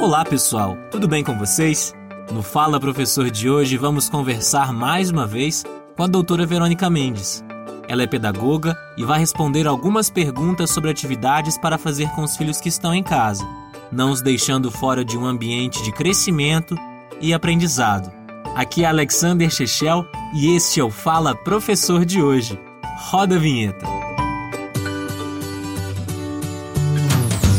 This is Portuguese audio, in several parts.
Olá pessoal, tudo bem com vocês? No Fala Professor de hoje vamos conversar mais uma vez com a doutora Verônica Mendes. Ela é pedagoga e vai responder algumas perguntas sobre atividades para fazer com os filhos que estão em casa, não os deixando fora de um ambiente de crescimento e aprendizado. Aqui é Alexander Chechel e este é o Fala Professor de hoje. Roda a vinheta.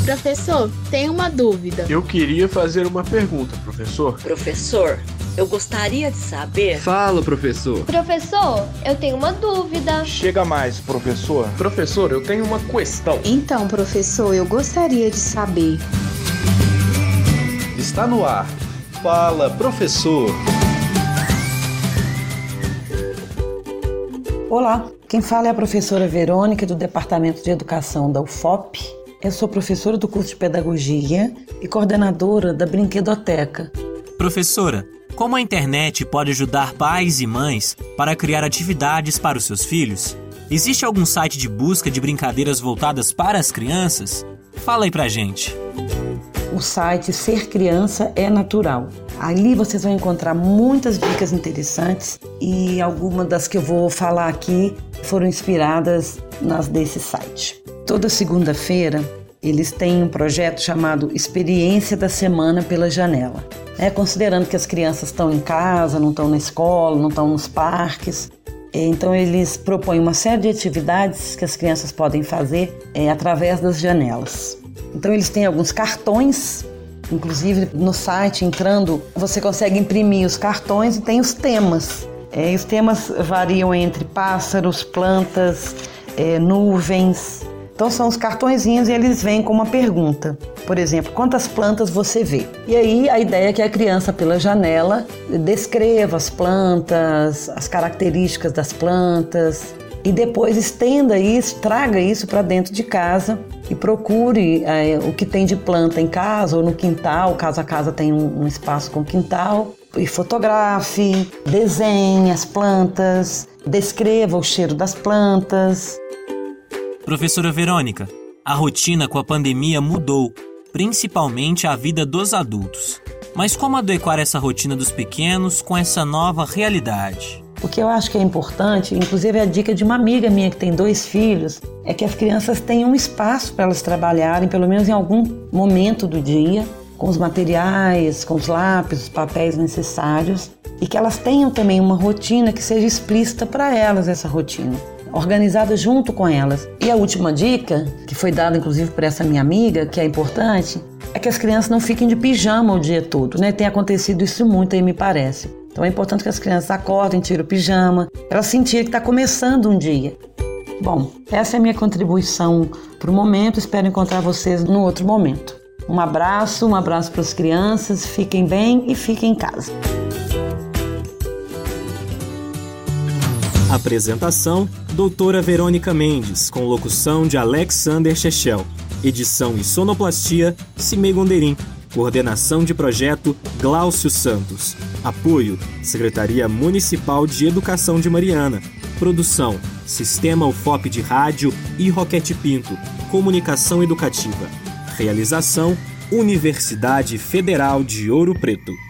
Professor, tenho uma dúvida. Eu queria fazer uma pergunta, professor. Professor, eu gostaria de saber. Fala, professor. Professor, eu tenho uma dúvida. Chega mais, professor. Professor, eu tenho uma questão. Então, professor, eu gostaria de saber. Está no ar. Fala, professor. Olá, quem fala é a professora Verônica do Departamento de Educação da UFOP eu sou professora do curso de Pedagogia e coordenadora da Brinquedoteca. Professora, como a internet pode ajudar pais e mães para criar atividades para os seus filhos? Existe algum site de busca de brincadeiras voltadas para as crianças? Fala aí pra gente. O site Ser Criança é Natural. Ali vocês vão encontrar muitas dicas interessantes e algumas das que eu vou falar aqui foram inspiradas nas desse site. Toda segunda-feira eles têm um projeto chamado Experiência da Semana pela Janela. É, considerando que as crianças estão em casa, não estão na escola, não estão nos parques. É, então eles propõem uma série de atividades que as crianças podem fazer é, através das janelas. Então eles têm alguns cartões, inclusive no site entrando você consegue imprimir os cartões e tem os temas. É, os temas variam entre pássaros, plantas, é, nuvens, então são os cartõezinhos e eles vêm com uma pergunta. Por exemplo, quantas plantas você vê? E aí a ideia é que a criança, pela janela, descreva as plantas, as características das plantas, e depois estenda isso, traga isso para dentro de casa e procure é, o que tem de planta em casa ou no quintal, caso a casa tenha um, um espaço com quintal, e fotografe, desenhe as plantas, descreva o cheiro das plantas. Professora Verônica, a rotina com a pandemia mudou, principalmente a vida dos adultos. Mas como adequar essa rotina dos pequenos com essa nova realidade? O que eu acho que é importante, inclusive a dica de uma amiga minha que tem dois filhos, é que as crianças tenham um espaço para elas trabalharem, pelo menos em algum momento do dia, com os materiais, com os lápis, os papéis necessários, e que elas tenham também uma rotina que seja explícita para elas essa rotina organizada junto com elas. E a última dica, que foi dada inclusive por essa minha amiga, que é importante, é que as crianças não fiquem de pijama o dia todo, né? Tem acontecido isso muito aí, me parece. Então é importante que as crianças acordem, tirem o pijama, elas sentirem que está começando um dia. Bom, essa é a minha contribuição para o momento. Espero encontrar vocês no outro momento. Um abraço, um abraço para as crianças. Fiquem bem e fiquem em casa. Apresentação: Doutora Verônica Mendes, com locução de Alexander Chechel. Edição e sonoplastia: Cimei Gonderim. Coordenação de projeto: Gláucio Santos. Apoio: Secretaria Municipal de Educação de Mariana. Produção: Sistema UFOP de Rádio e Roquete Pinto. Comunicação Educativa. Realização: Universidade Federal de Ouro Preto.